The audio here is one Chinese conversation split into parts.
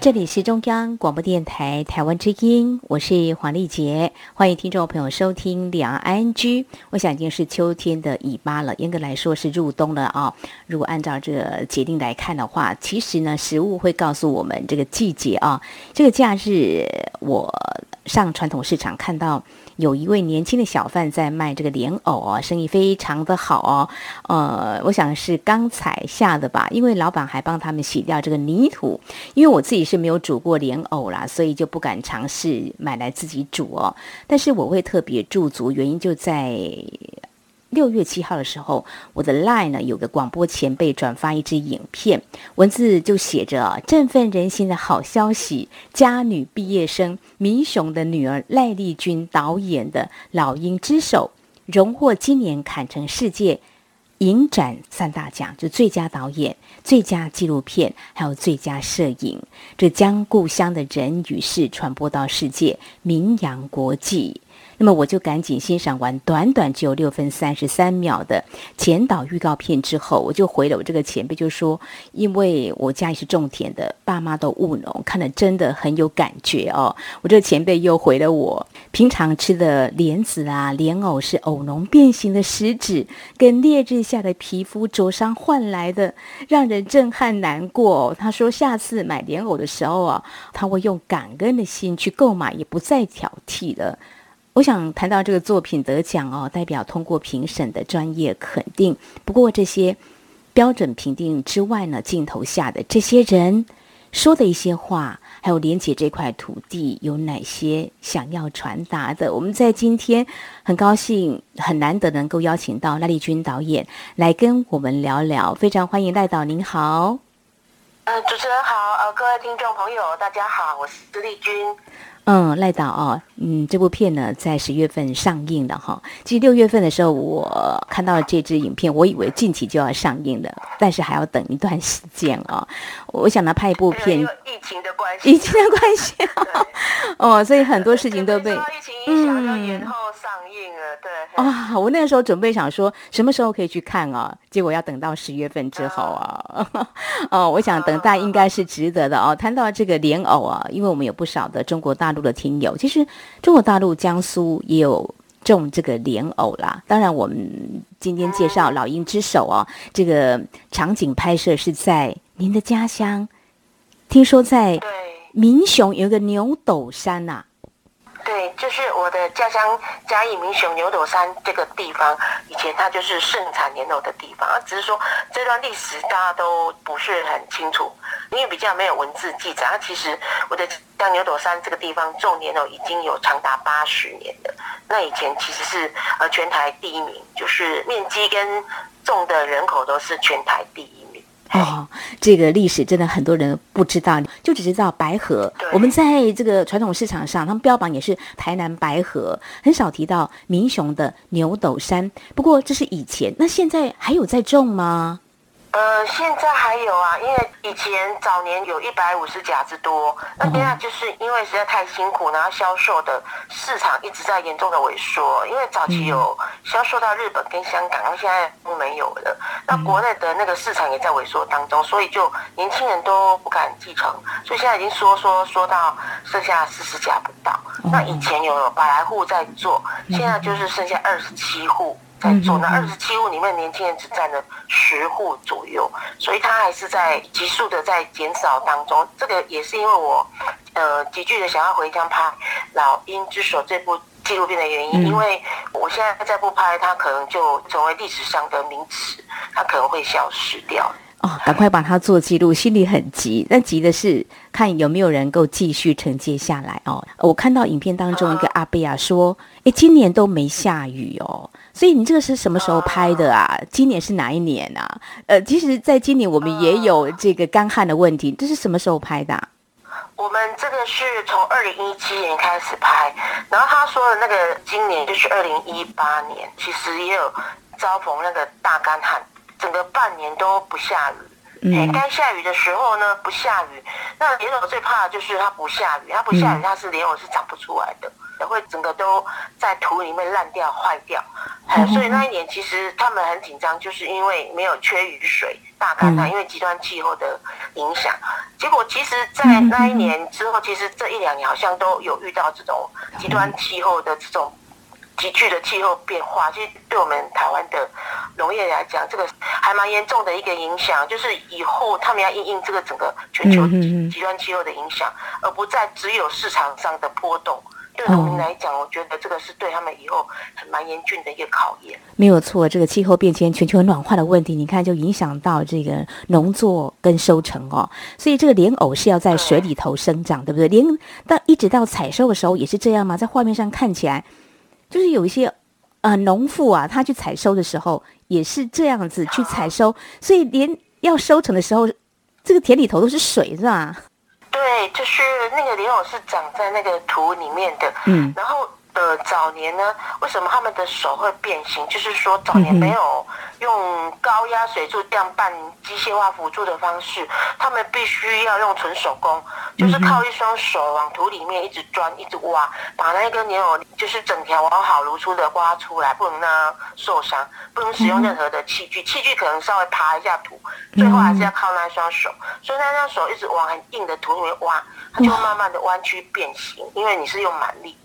这里是中央广播电台台湾之音，我是黄丽杰，欢迎听众朋友收听两岸 ING。我想已经是秋天的尾巴了，严格来说是入冬了啊。如果按照这个节令来看的话，其实呢，食物会告诉我们这个季节啊。这个假日，我上传统市场看到。有一位年轻的小贩在卖这个莲藕哦，生意非常的好哦。呃，我想是刚采下的吧，因为老板还帮他们洗掉这个泥土。因为我自己是没有煮过莲藕啦，所以就不敢尝试买来自己煮哦。但是我会特别驻足，原因就在。六月七号的时候，我的 LINE 呢有个广播前辈转发一支影片，文字就写着振奋人心的好消息：家女毕业生民雄的女儿赖丽君导演的《老鹰之手》荣获今年坎城世界影展三大奖，就最佳导演、最佳纪录片，还有最佳摄影。这将故乡的人与事传播到世界，名扬国际。那么我就赶紧欣赏完短短只有六分三十三秒的前导预告片之后，我就回了我这个前辈，就说：因为我家里是种田的，爸妈都务农，看了真的很有感觉哦。我这个前辈又回了我：平常吃的莲子啊、莲藕是藕农变形的食指跟烈日下的皮肤灼伤换来的，让人震撼难过。他说下次买莲藕的时候啊，他会用感恩的心去购买，也不再挑剔了。我想谈到这个作品得奖哦，代表通过评审的专业肯定。不过这些标准评定之外呢，镜头下的这些人说的一些话，还有连接这块土地有哪些想要传达的？我们在今天很高兴，很难得能够邀请到赖丽君导演来跟我们聊聊。非常欢迎赖导，您好。呃，主持人好，呃，各位听众朋友，大家好，我是丽君。嗯，赖导哦，嗯，这部片呢在十月份上映了哈。其实六月份的时候，我看到了这支影片，我以为近期就要上映的，但是还要等一段时间啊。我想呢，拍一部片，疫情的关系，疫情的关系，哦，所以很多事情都被疫情影响，要延后上映了，对。啊、哦，我那个时候准备想说，什么时候可以去看啊？结果要等到十月份之后啊。哦，我想等待应该是值得的哦。谈到这个莲藕啊，因为我们有不少的中国大大陆的听友，其实中国大陆江苏也有种这个莲藕啦。当然，我们今天介绍《老鹰之手》哦，这个场景拍摄是在您的家乡，听说在民雄有一个牛斗山呐、啊。对，就是我的家乡嘉义民雄牛斗山这个地方，以前它就是盛产莲藕的地方。只是说这段历史大家都不是很清楚，因为比较没有文字记载。其实我的像牛斗山这个地方种莲藕已经有长达八十年了。那以前其实是呃全台第一名，就是面积跟种的人口都是全台第一。哦，这个历史真的很多人不知道，就只知道白河。我们在这个传统市场上，他们标榜也是台南白河，很少提到民雄的牛斗山。不过这是以前，那现在还有在种吗？呃，现在还有啊，因为以前早年有一百五十甲之多，那现在就是因为实在太辛苦，然后销售的市场一直在严重的萎缩。因为早期有销售到日本跟香港，然后现在都没有了。那国内的那个市场也在萎缩当中，所以就年轻人都不敢继承，所以现在已经缩缩缩到剩下四十甲不到。那以前有百来户在做，现在就是剩下二十七户。在做那二十七户里面，年轻人只占了十户左右，所以他还是在急速的在减少当中。这个也是因为我，呃，急剧的想要回乡拍《老鹰之手》这部纪录片的原因，因为我现在再不拍，它可能就成为历史上的名词，它可能会消失掉。哦，赶快把它做记录，心里很急。但急的是看有没有人够继续承接下来哦。我看到影片当中一个阿贝亚说：“诶，今年都没下雨哦。”所以你这个是什么时候拍的啊？今年是哪一年啊？呃，其实，在今年我们也有这个干旱的问题，这是什么时候拍的啊？我们这个是从二零一七年开始拍，然后他说的那个今年就是二零一八年，其实也有遭逢那个大干旱，整个半年都不下雨，嗯，该下雨的时候呢，不下雨。那莲藕最怕的就是它不下雨，它不下雨，它是莲藕是长不出来的，也会整个都在土里面烂掉、坏掉。嗯，所以那一年其实他们很紧张，就是因为没有缺雨水，大干旱，因为极端气候的影响。结果其实，在那一年之后，其实这一两年好像都有遇到这种极端气候的这种。急剧的气候变化，其实对我们台湾的农业来讲，这个还蛮严重的一个影响。就是以后他们要应应这个整个全球极端气候的影响，而不再只有市场上的波动。对农民来讲，我觉得这个是对他们以后很蛮严峻的一个考验。没有错，这个气候变迁、全球暖化的问题，你看就影响到这个农作跟收成哦。所以这个莲藕是要在水里头生长，对不对？连到一直到采收的时候也是这样吗？在画面上看起来。就是有一些，呃，农妇啊，她去采收的时候也是这样子去采收，所以连要收成的时候，这个田里头都是水，是吧？对，就是那个莲藕是长在那个土里面的，嗯，然后。呃，早年呢，为什么他们的手会变形？就是说，早年没有用高压水柱这样半机械化辅助的方式，他们必须要用纯手工，就是靠一双手往土里面一直钻、一直挖，把那个莲藕就是整条完好如初的挖出来，不能让它受伤，不能使用任何的器具，器具可能稍微爬一下土，最后还是要靠那一双手，所以那双手一直往很硬的土里面挖，它就会慢慢的弯曲变形，因为你是用蛮力。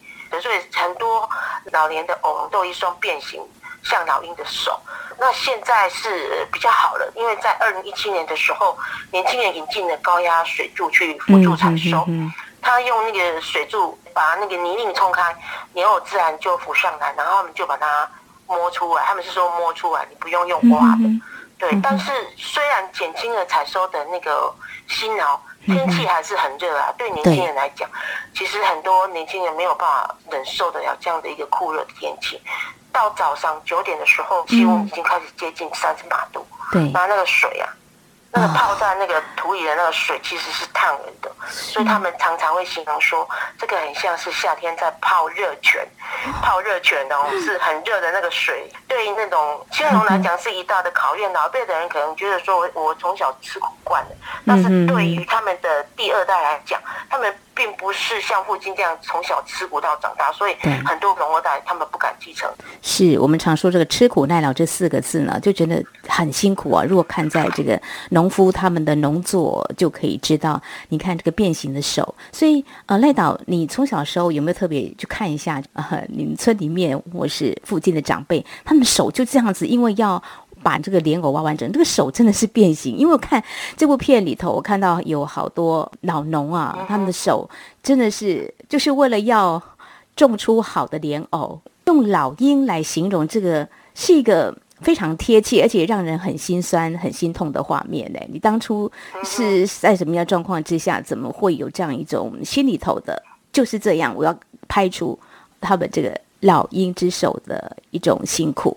所以很多老年的藕都有一双变形像老鹰的手。那现在是比较好了，因为在二零一七年的时候，年轻人引进了高压水柱去辅助采收。他用那个水柱把那个泥泞冲开，莲藕自然就浮上来，然后他们就把它摸出来。他们是说摸出来，你不用用挖的。对，但是虽然减轻了采收的那个辛劳。天气还是很热啊，对年轻人来讲，其实很多年轻人没有办法忍受得了这样的一个酷热的天气。到早上九点的时候，气温已经开始接近三十八度，对，然后那个水啊。那个泡在那个土里的那个水其实是烫人的，所以他们常常会形容说，这个很像是夏天在泡热泉，泡热泉哦，是很热的那个水，对于那种青龙来讲是一大的考验。老一辈的人可能觉得说我我从小吃苦惯了，但是对于他们的第二代来讲，他们。并不是像父亲这样从小吃苦到长大，所以很多农二代他们不敢继承。是我们常说这个“吃苦耐劳”这四个字呢，就觉得很辛苦啊。如果看在这个农夫他们的农作，就可以知道，你看这个变形的手。所以呃，赖导，你从小时候有没有特别去看一下啊、呃？你们村里面或是附近的长辈，他们的手就这样子，因为要。把这个莲藕挖完整，这个手真的是变形。因为我看这部片里头，我看到有好多老农啊，他们的手真的是就是为了要种出好的莲藕，用老鹰来形容这个是一个非常贴切，而且让人很心酸、很心痛的画面呢。你当初是在什么样状况之下，怎么会有这样一种心里头的，就是这样，我要拍出他们这个老鹰之手的一种辛苦。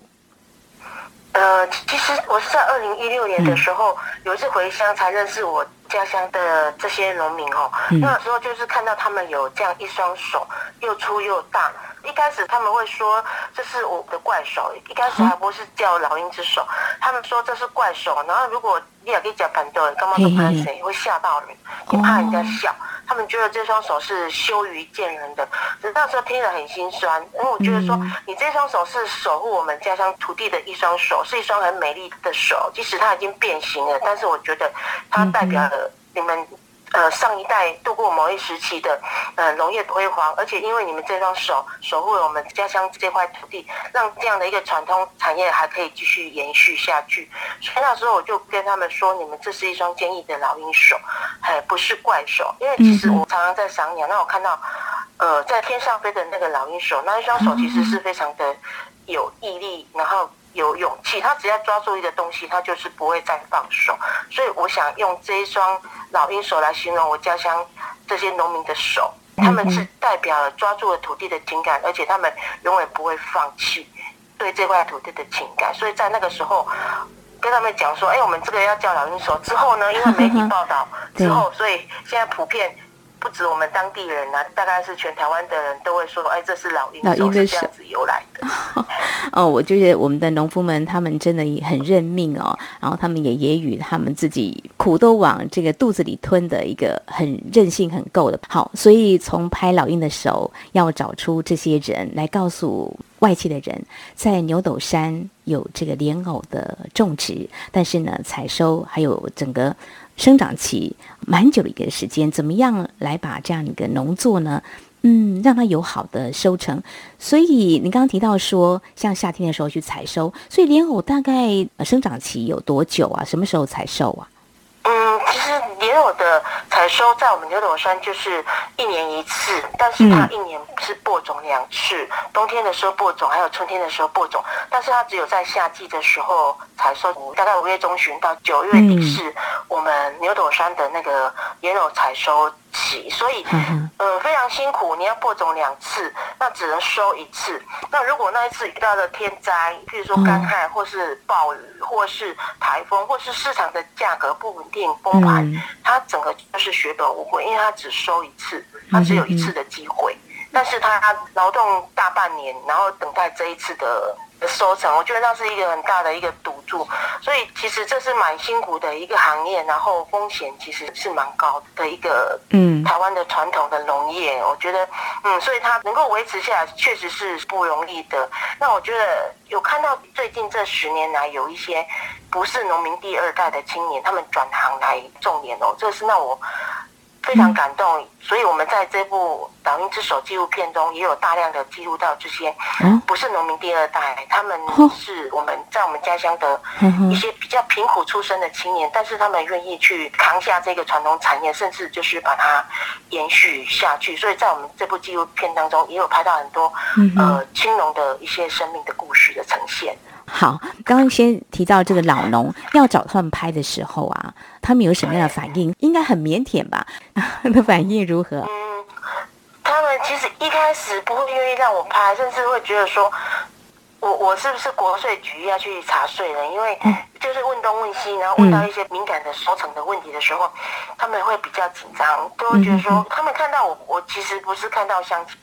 呃，其实我是在二零一六年的时候，有一次回乡才认识我家乡的这些农民哦。那时候就是看到他们有这样一双手，又粗又大。一开始他们会说这是我的怪手，一开始还不是叫老鹰之手，他们说这是怪手。然后如果你也可以讲反对，干嘛都怕谁会吓到人，你怕人家笑。他们觉得这双手是羞于见人的，那时候听了很心酸，因为我觉得说你这双手是守护我们家乡土地的一双手，是一双很美丽的手，即使它已经变形了，但是我觉得它代表了你们。呃，上一代度过某一时期的呃农业辉煌，而且因为你们这双手守护了我们家乡这块土地，让这样的一个传统产业还可以继续延续下去。所以那时候我就跟他们说，你们这是一双坚毅的老鹰手，哎，不是怪手。因为其实我常常在赏鸟，那我看到呃在天上飞的那个老鹰手，那一双手其实是非常的有毅力，然后。有勇气，他只要抓住一个东西，他就是不会再放手。所以我想用这一双老鹰手来形容我家乡这些农民的手，他们是代表了抓住了土地的情感，而且他们永远不会放弃对这块土地的情感。所以在那个时候跟他们讲说：“哎，我们这个要叫老鹰手。”之后呢，因为媒体报道之后，所以现在普遍不止我们当地人啊，大概是全台湾的人都会说，哎，这是老鹰，老鹰的手这样子由来的。哦，我觉得我们的农夫们，他们真的也很认命哦，然后他们也也与他们自己苦都往这个肚子里吞的一个很韧性很够的。好，所以从拍老鹰的手，要找出这些人来告诉外界的人，在牛斗山有这个莲藕的种植，但是呢，采收还有整个。生长期蛮久的一个时间，怎么样来把这样一个农作呢？嗯，让它有好的收成。所以你刚刚提到说，像夏天的时候去采收，所以莲藕大概生长期有多久啊？什么时候采收啊？嗯，其实莲藕的采收在我们牛斗山就是一年一次，但是它一年是播种两次，嗯、冬天的时候播种，还有春天的时候播种，但是它只有在夏季的时候采收，大概五月中旬到九月底是我们牛斗山的那个莲藕采收。所以，呃，非常辛苦。你要播种两次，那只能收一次。那如果那一次遇到了天灾，譬如说干旱，或是暴雨，或是台风，或是市场的价格不稳定崩盘，它整个就是血本无归，因为它只收一次，它只有一次的机会。但是他劳动大半年，然后等待这一次的收成，我觉得那是一个很大的一个赌注。所以其实这是蛮辛苦的一个行业，然后风险其实是蛮高的一个，嗯，台湾的传统的农业，我觉得，嗯，所以它能够维持下来，确实是不容易的。那我觉得有看到最近这十年来有一些不是农民第二代的青年，他们转行来种莲哦，这是让我。非常感动，所以我们在这部《老鹰之手》纪录片中也有大量的记录到这些不是农民第二代，他们是我们在我们家乡的一些比较贫苦出身的青年，但是他们愿意去扛下这个传统产业，甚至就是把它延续下去。所以在我们这部纪录片当中，也有拍到很多呃青农的一些生命的故事的呈现。好，刚刚先提到这个老农要找他们拍的时候啊，他们有什么样的反应？应该很腼腆吧？的反应如何？嗯，他们其实一开始不会愿意让我拍，甚至会觉得说，我我是不是国税局要去查税呢？因为就是问东问西，然后问到一些敏感的收成的问题的时候，他们会比较紧张，都会觉得说，他们看到我，我其实不是看到乡亲。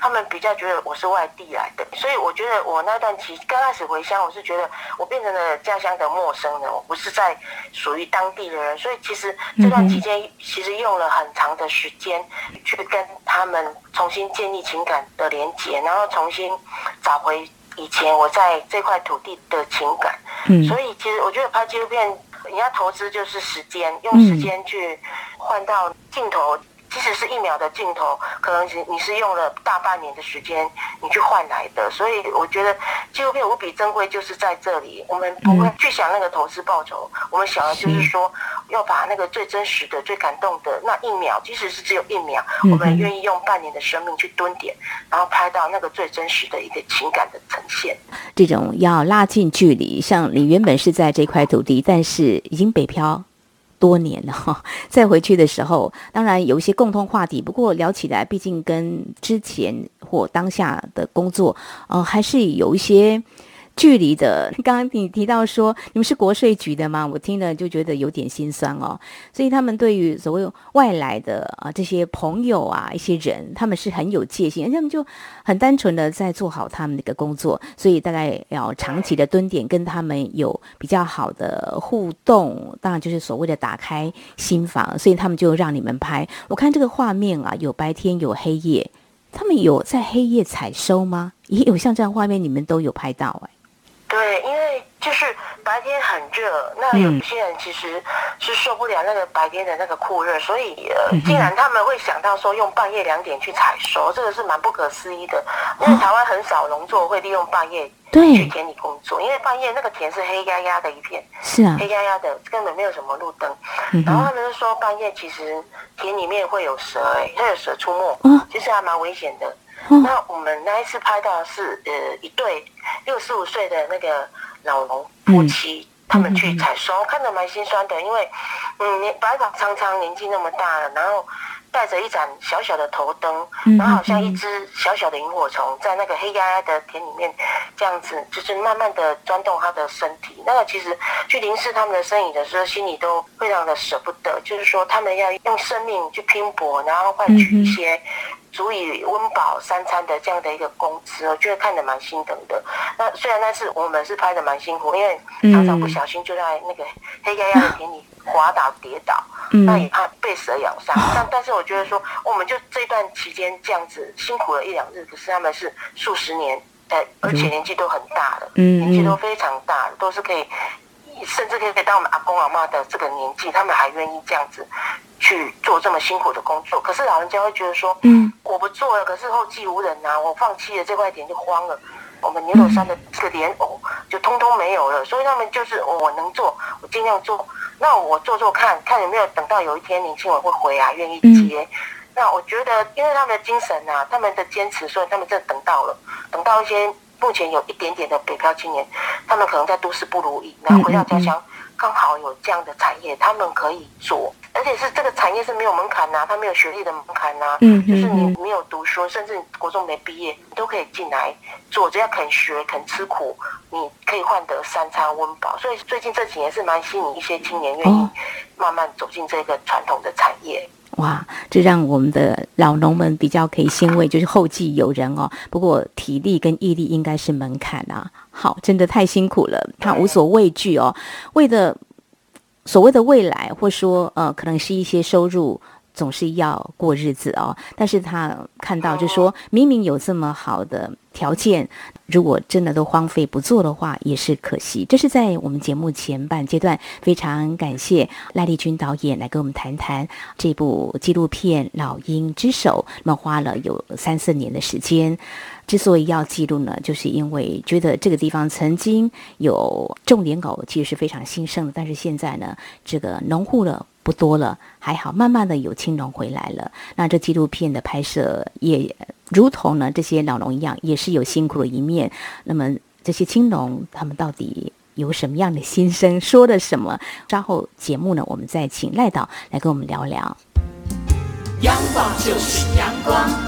他们比较觉得我是外地来的，所以我觉得我那段期刚开始回乡，我是觉得我变成了家乡的陌生人，我不是在属于当地的人，所以其实这段期间其实用了很长的时间去跟他们重新建立情感的连接，然后重新找回以前我在这块土地的情感。嗯，所以其实我觉得拍纪录片，你要投资就是时间，用时间去换到镜头。即使是一秒的镜头，可能你你是用了大半年的时间，你去换来的。所以我觉得纪录片无比珍贵，就是在这里。我们不会去想那个投资报酬，我们想的就是说，要把那个最真实的、最感动的那一秒，即使是只有一秒，我们愿意用半年的生命去蹲点，然后拍到那个最真实的一个情感的呈现。这种要拉近距离，像你原本是在这块土地，但是已经北漂。多年了哈，再回去的时候，当然有一些共同话题。不过聊起来，毕竟跟之前或当下的工作，呃，还是有一些。距离的，刚刚你提到说你们是国税局的吗？我听了就觉得有点心酸哦。所以他们对于所谓外来的啊这些朋友啊一些人，他们是很有戒心，他们就很单纯的在做好他们的一个工作，所以大概要长期的蹲点，跟他们有比较好的互动，当然就是所谓的打开心房，所以他们就让你们拍。我看这个画面啊，有白天有黑夜，他们有在黑夜采收吗？也有像这样画面，你们都有拍到哎。对，因为就是白天很热，那有些人其实是受不了那个白天的那个酷热，所以呃，竟然他们会想到说用半夜两点去采收，这个是蛮不可思议的。因为台湾很少农作会利用半夜去田里工作，因为半夜那个田是黑压压的一片，是啊，黑压压的，根本没有什么路灯。然后他们就说半夜其实田里面会有蛇，哎，会有蛇出没，其实还蛮危险的。那我们那一次拍到的是呃一对六十五岁的那个老农夫妻，他们去采收，看着蛮心酸的，因为嗯年白发苍苍，年纪那么大了，然后带着一盏小小的头灯，嗯、然后好像一只小小的萤火虫，在那个黑压压的田里面，这样子就是慢慢的钻动它的身体。那个其实去凝视他们的身影的时候，心里都非常的舍不得，就是说他们要用生命去拼搏，然后换取一些足以温饱三餐的这样的一个工资，我觉得看得蛮心疼的。那虽然那次我们是拍的蛮辛苦，因为常常不小心就在那个黑压压的田里滑倒跌倒。嗯、那也怕被蛇咬伤，但但是我觉得说，我们就这段期间这样子辛苦了一两日，可是他们是数十年，呃，而且年纪都很大了，嗯，年纪都非常大了，都是可以，甚至可以到我们阿公阿妈的这个年纪，他们还愿意这样子去做这么辛苦的工作。可是老人家会觉得说，嗯，我不做了，可是后继无人呐、啊，我放弃了这块田就荒了，我们牛头山的这个莲藕就通通没有了，所以他们就是我能做，我尽量做。那我做做看看有没有等到有一天林清文会回来愿意接。嗯、那我觉得，因为他们的精神啊，他们的坚持，所以他们真的等到了，等到一些目前有一点点的北漂青年，他们可能在都市不如意，然后回到家乡，刚好有这样的产业，他们可以做。而且是这个产业是没有门槛呐、啊，他没有学历的门槛呐、啊，嗯，就是你没有读书，甚至国中没毕业，你都可以进来做，只要肯学、肯吃苦，你可以换得三餐温饱。所以最近这几年是蛮吸引一些青年愿意慢慢走进这个传统的产业。哇，这让我们的老农们比较可以欣慰，就是后继有人哦。不过体力跟毅力应该是门槛啊。好，真的太辛苦了，他无所畏惧哦，为的。所谓的未来，或说呃，可能是一些收入，总是要过日子哦。但是他看到，就说明明有这么好的条件，如果真的都荒废不做的话，也是可惜。这是在我们节目前半阶段，非常感谢赖丽君导演来跟我们谈谈这部纪录片《老鹰之手》，那么花了有三四年的时间。之所以要记录呢，就是因为觉得这个地方曾经有种莲藕，其实是非常兴盛的。但是现在呢，这个农户了不多了，还好，慢慢的有青农回来了。那这纪录片的拍摄也如同呢这些老农一样，也是有辛苦的一面。那么这些青农他们到底有什么样的心声，说的什么？稍后节目呢，我们再请赖导来跟我们聊聊。阳光就是阳光。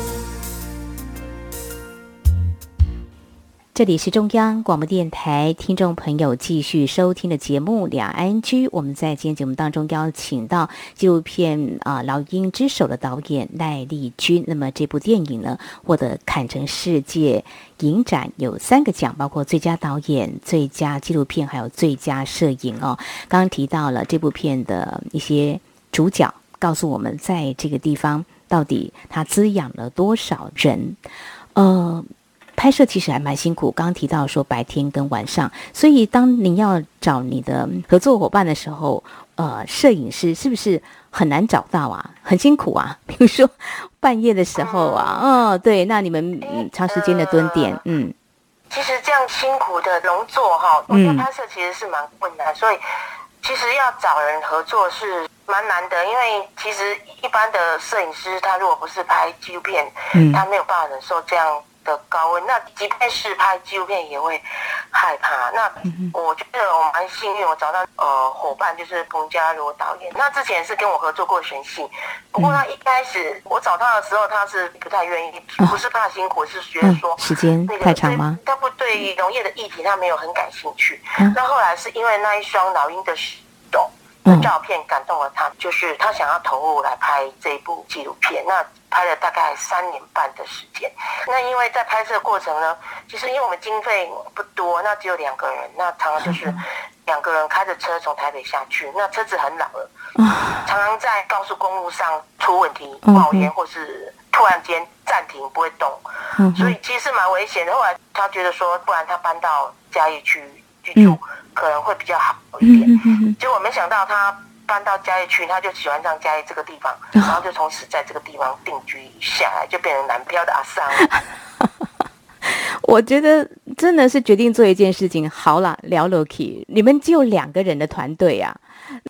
这里是中央广播电台，听众朋友继续收听的节目《两岸居》。我们在今天节目当中邀请到纪录片啊《老鹰之手》的导演赖丽君。那么这部电影呢，获得坎城世界影展有三个奖，包括最佳导演、最佳纪录片，还有最佳摄影哦。刚刚提到了这部片的一些主角，告诉我们在这个地方到底它滋养了多少人，呃。拍摄其实还蛮辛苦，刚刚提到说白天跟晚上，所以当你要找你的合作伙伴的时候，呃，摄影师是不是很难找到啊？很辛苦啊？比如说半夜的时候啊，哦，对，那你们长时间的蹲点，嗯，其实这样辛苦的农作哈，我觉得拍摄其实是蛮困难，所以其实要找人合作是蛮难的，因为其实一般的摄影师他如果不是拍纪录片，嗯，他没有办法忍受这样。的高温，那即便是拍纪录片也会害怕。那我觉得我蛮幸运，我找到呃伙伴就是彭家罗导演。那之前是跟我合作过选戏，不过他一开始我找他的时候，他是不太愿意，不是怕辛苦，是觉得说时间太长吗？他不对农业的议题他没有很感兴趣。那后来是因为那一双老鹰的手的照片感动了他，就是他想要投入来拍这一部纪录片。那拍了大概三年半的时间，那因为在拍摄过程呢，其实因为我们经费不多，那只有两个人，那常常就是两个人开着车从台北下去，那车子很老了，常常在高速公路上出问题，冒烟或是突然间暂停不会动，所以其实蛮危险的。后来他觉得说，不然他搬到嘉义去居住可能会比较好一点，结果没想到他。搬到嘉义去，他就喜欢上嘉义这个地方，然后就从此在这个地方定居下来，就变成南漂的阿桑。我觉得真的是决定做一件事情，好了，聊 Loki，你们只有两个人的团队啊，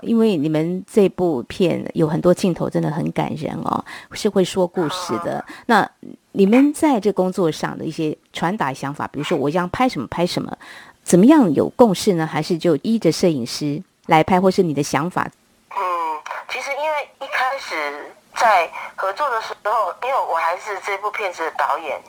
因为你们这部片有很多镜头真的很感人哦，是会说故事的。那你们在这工作上的一些传达想法，比如说我将拍什么拍什么，怎么样有共识呢？还是就依着摄影师来拍，或是你的想法？是，在合作的时候，因为我还是这部片子的导演，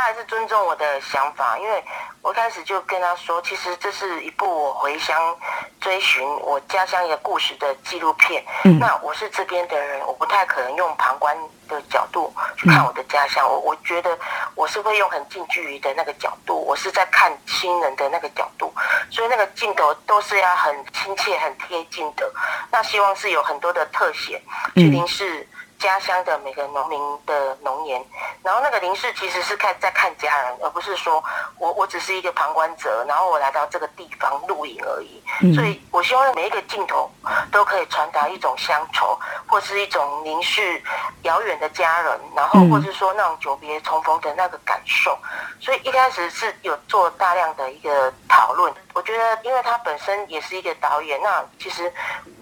他还是尊重我的想法，因为我一开始就跟他说，其实这是一部我回乡追寻我家乡一个故事的纪录片。嗯，那我是这边的人，我不太可能用旁观的角度去看我的家乡。我我觉得我是会用很近距离的那个角度，我是在看亲人的那个角度，所以那个镜头都是要很亲切、很贴近的。那希望是有很多的特写，决定是。家乡的每个农民的农园，然后那个凝视其实是看在看家人，而不是说我我只是一个旁观者，然后我来到这个地方录影而已。所以我希望每一个镜头都可以传达一种乡愁，或是一种凝视遥远的家人，然后或是说那种久别重逢的那个感受。所以一开始是有做大量的一个讨论。我觉得，因为他本身也是一个导演，那其实。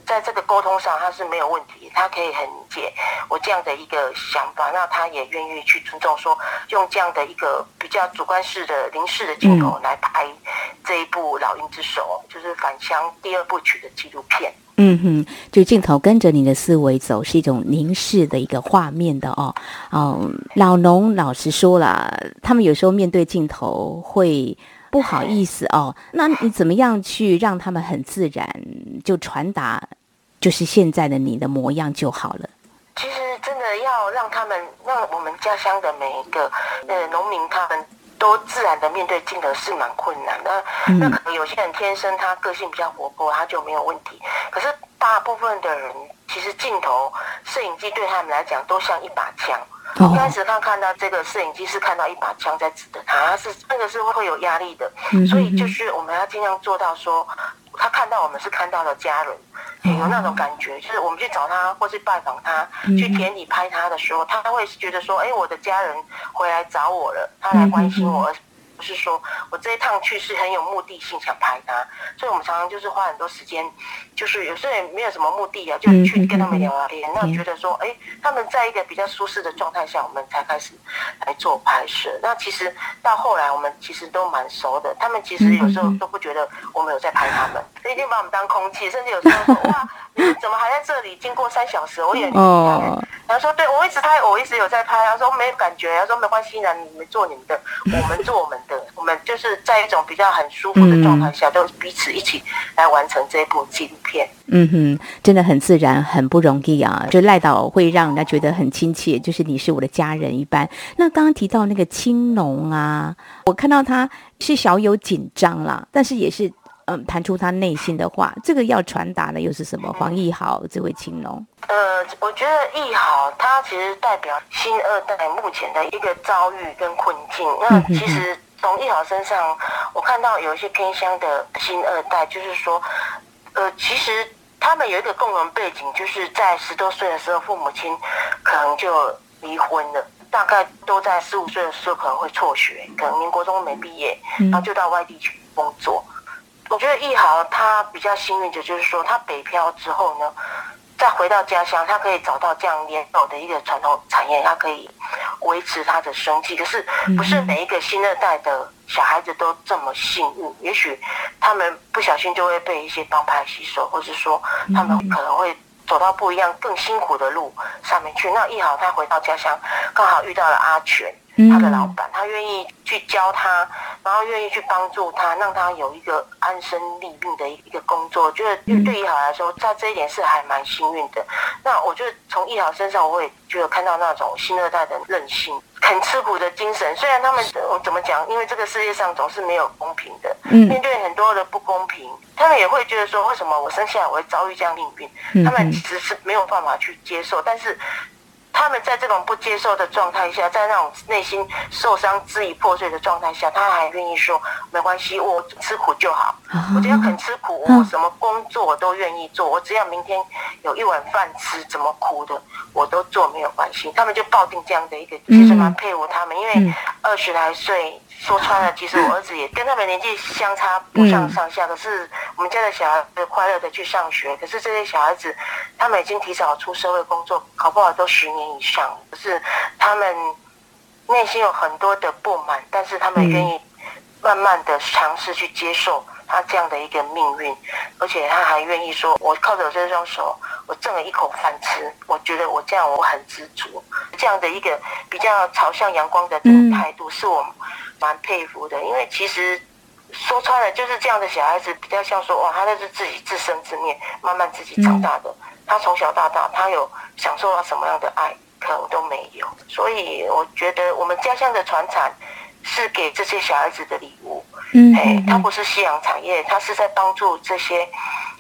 在这个沟通上，他是没有问题，他可以很理解我这样的一个想法，那他也愿意去尊重，说用这样的一个比较主观式的凝视的镜头来拍这一部《老鹰之手》，就是返乡第二部曲的纪录片。嗯哼，就镜头跟着你的思维走，是一种凝视的一个画面的哦。嗯，老农老实说了，他们有时候面对镜头会。不好意思哦，那你怎么样去让他们很自然就传达，就是现在的你的模样就好了？其实真的要让他们，让我们家乡的每一个呃农民，他们都自然的面对镜头是蛮困难的。嗯、那可能有些人天生他个性比较活泼，他就没有问题。可是大部分的人，其实镜头、摄影机对他们来讲都像一把枪。一开始他看到这个摄影机是看到一把枪在指着他，他是那个是会有压力的，所以就是我们要尽量做到说，他看到我们是看到了家人，有那种感觉，就是我们去找他或是拜访他，去田里拍他的时候，他会觉得说，哎，我的家人回来找我了，他来关心我。不是说我这一趟去是很有目的性想拍它，所以我们常常就是花很多时间，就是有时候也没有什么目的啊，就去跟他们聊聊天，那觉得说，哎，他们在一个比较舒适的状态下，我们才开始来做拍摄。那其实到后来，我们其实都蛮熟的，他们其实有时候都不觉得我们有在拍他们，所以一定把我们当空气，甚至有时候说，哇，你怎么还在这里？经过三小时，我也哦。他说，对，我一直拍，我一直有在拍。他说没感觉，他说没关系，那你们做你们的，我们做我们的。我们就是在一种比较很舒服的状态下，嗯、都彼此一起来完成这部纪录片。嗯哼，真的很自然，很不容易啊！就赖导会让人家觉得很亲切，就是你是我的家人一般。那刚刚提到那个青龙啊，我看到他是小有紧张啦，但是也是嗯，谈出他内心的话。这个要传达的又是什么？黄义豪这位青龙。呃，我觉得义豪他其实代表新二代目前的一个遭遇跟困境。那其实。从义豪身上，我看到有一些偏乡的新二代，就是说，呃，其实他们有一个共同背景，就是在十多岁的时候，父母亲可能就离婚了，大概都在十五岁的时候可能会辍学，可能连国中没毕业，然后就到外地去工作。我觉得易豪他比较幸运的，就是说他北漂之后呢，再回到家乡，他可以找到这样年老的一个传统产业，他可以。维持他的生计，可是不是每一个新二代的小孩子都这么幸运。也许他们不小心就会被一些帮派吸收，或是说他们可能会走到不一样更辛苦的路上面去。那一豪他回到家乡，刚好遇到了阿全，他的老板，他愿意去教他，然后愿意去帮助他，让他有一个安身立命的一个工作。我觉得对一豪来说，在这一点是还蛮幸运的。那我觉得从一豪身上，我也就有看到那种新二代的韧性，肯吃苦的精神。虽然他们我怎么讲，因为这个世界上总是没有公平的，面对很多的不公平，他们也会觉得说，为什么我生下来我会遭遇这样命运？他们其实是没有办法去接受，但是。他们在这种不接受的状态下，在那种内心受伤、支离破碎的状态下，他还愿意说没关系，我吃苦就好。我只要肯吃苦，我什么工作我都愿意做。我只要明天有一碗饭吃，怎么苦的我都做没有关系。他们就抱定这样的一个，其实蛮佩服他们，因为二十来岁说穿了，其实我儿子也跟他们年纪相差不相上下。可是我们家的小孩子快乐的去上学，可是这些小孩子，他们已经提早出社会工作，考不好都十年以上。可是他们内心有很多的不满，但是他们愿意慢慢的尝试去接受他这样的一个命运，而且他还愿意说：“我靠着我这双手。”我挣了一口饭吃，我觉得我这样我很知足，这样的一个比较朝向阳光的这种态度，是我蛮佩服的。因为其实说穿了，就是这样的小孩子比较像说，哇，他那是自己自生自灭，慢慢自己长大的。他从小到大，他有享受到什么样的爱，可能都没有。所以我觉得我们家乡的传产是给这些小孩子的礼物。嗯，哎，他不是夕阳产业，他是在帮助这些。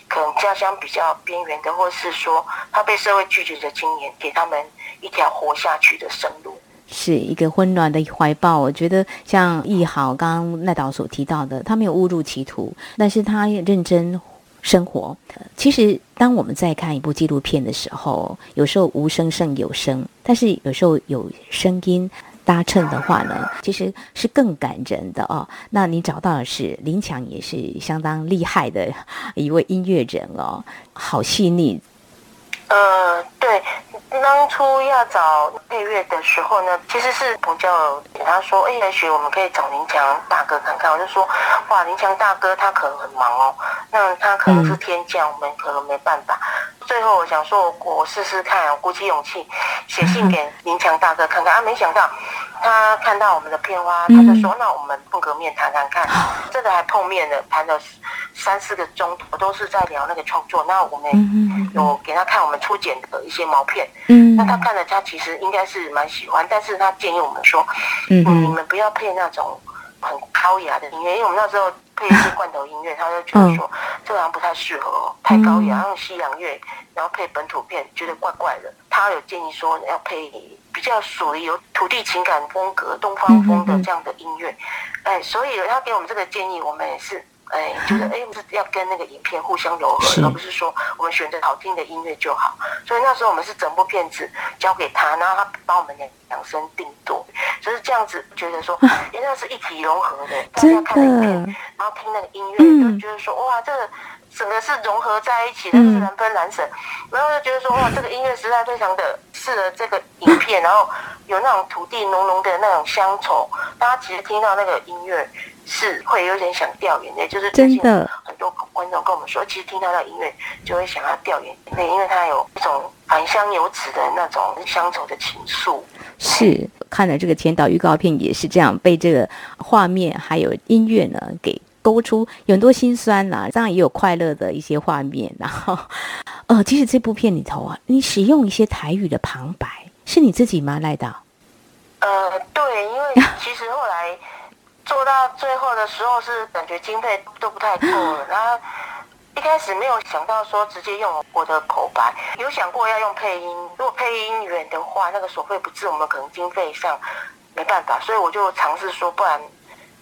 可能家乡比较边缘的，或是说他被社会拒绝的青年，给他们一条活下去的生路，是一个温暖的怀抱。我觉得像易豪刚刚赖导所提到的，他没有误入歧途，但是他认真生活。其实，当我们在看一部纪录片的时候，有时候无声胜有声，但是有时候有声音。搭衬的话呢，其实是更感人的哦。那你找到的是林强，也是相当厉害的一位音乐人哦，好细腻。呃，对，当初要找配乐的时候呢，其实是彭教给他说，哎，也许我们可以找林强大哥看看。我就说，哇，林强大哥他可能很忙哦，那他可能是天降，嗯、我们可能没办法。最后我想说，我试试看，我鼓起勇气写信给林强大哥看看啊，没想到他看到我们的片花，他就说，那我们碰个面谈谈看，真的还碰面了，谈了三四个钟头，都是在聊那个创作。那我们有给他看我们初剪的一些毛片，那他看了，他其实应该是蛮喜欢，但是他建议我们说，嗯，你们不要配那种很高雅的音乐，因为我们那时候。配一些罐头音乐，他就觉得说这好像不太适合哦，太高雅，然后西洋乐，然后配本土片，觉得怪怪的。他有建议说要配比较属于有土地情感风格、东方风的这样的音乐。哎，所以他给我们这个建议，我们也是。哎，觉得哎，是要跟那个影片互相融合，而不是说我们选择好听的音乐就好。所以那时候我们是整部片子交给他，然后他帮我们量量身定做，就是这样子觉得说，哎，那是一体融合的。大家看影片，然后听那个音乐，就觉得说，哇，这个整个是融合在一起的，是难分难舍。然后就觉得说，哇，这个音乐实在非常的适合这个影片，然后有那种土地浓浓的那种乡愁。大家其实听到那个音乐。是会有点想掉眼泪，就是真的很多观众跟我们说，其实听到那音乐就会想要掉眼泪，因为它有一种返乡游子的那种乡愁的情愫。是看了这个前导预告片也是这样，被这个画面还有音乐呢给勾出很多心酸呐、啊，当然也有快乐的一些画面。然后，呃，其实这部片里头啊，你使用一些台语的旁白，是你自己吗，赖导？呃，对，因为其实后来。做到最后的时候是感觉经费都不太够了，然后一开始没有想到说直接用我的口白，有想过要用配音，如果配音员的话，那个所费不至，我们可能经费上没办法，所以我就尝试说，不然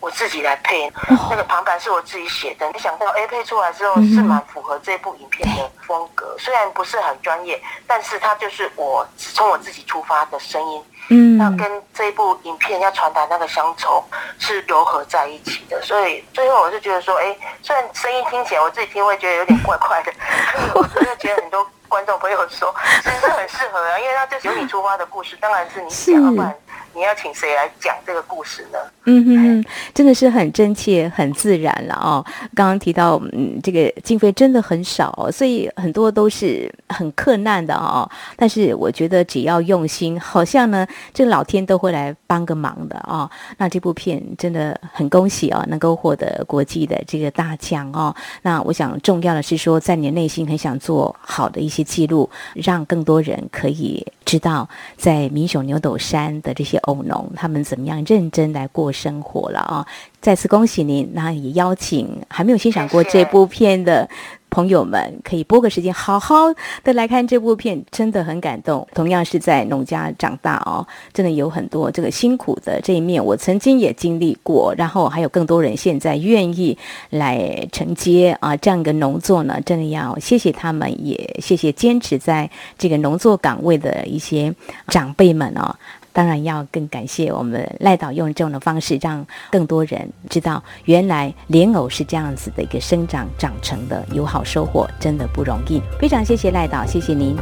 我自己来配。那个旁白是我自己写的，没想到 A 配出来之后是蛮符合这部影片的风格，虽然不是很专业，但是它就是我从我自己出发的声音。嗯，那跟这一部影片要传达那个乡愁是融合在一起的，所以最后我就觉得说，哎，虽然声音听起来我自己听会觉得有点怪怪的，我真的觉得很多观众朋友说，其实是很适合啊，因为它就是由你出发的故事，当然是你讲，不然你要请谁来讲这个故事呢？嗯哼哼，真的是很真切、很自然了哦。刚刚提到，嗯，这个经费真的很少，所以很多都是很困难的哦。但是我觉得只要用心，好像呢，这个老天都会来帮个忙的哦。那这部片真的很恭喜哦，能够获得国际的这个大奖哦。那我想重要的是说，在你内心很想做好的一些记录，让更多人可以知道，在民雄牛斗山的这些欧农他们怎么样认真来过生活了啊！再次恭喜您，那也邀请还没有欣赏过这部片的朋友们，可以拨个时间，好好的来看这部片，真的很感动。同样是在农家长大哦，真的有很多这个辛苦的这一面，我曾经也经历过。然后还有更多人现在愿意来承接啊这样一个农作呢，真的要谢谢他们，也谢谢坚持在这个农作岗位的一些长辈们哦。当然要更感谢我们赖导用这种的方式，让更多人知道，原来莲藕是这样子的一个生长长成的，有好收获真的不容易。非常谢谢赖导，谢谢您，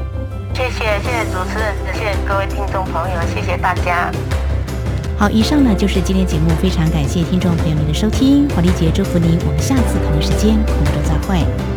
谢谢谢谢主持人，谢谢各位听众朋友，谢谢大家。好，以上呢就是今天节目，非常感谢听众朋友们的收听，黄丽杰祝福您，我们下次同一时间空中再会。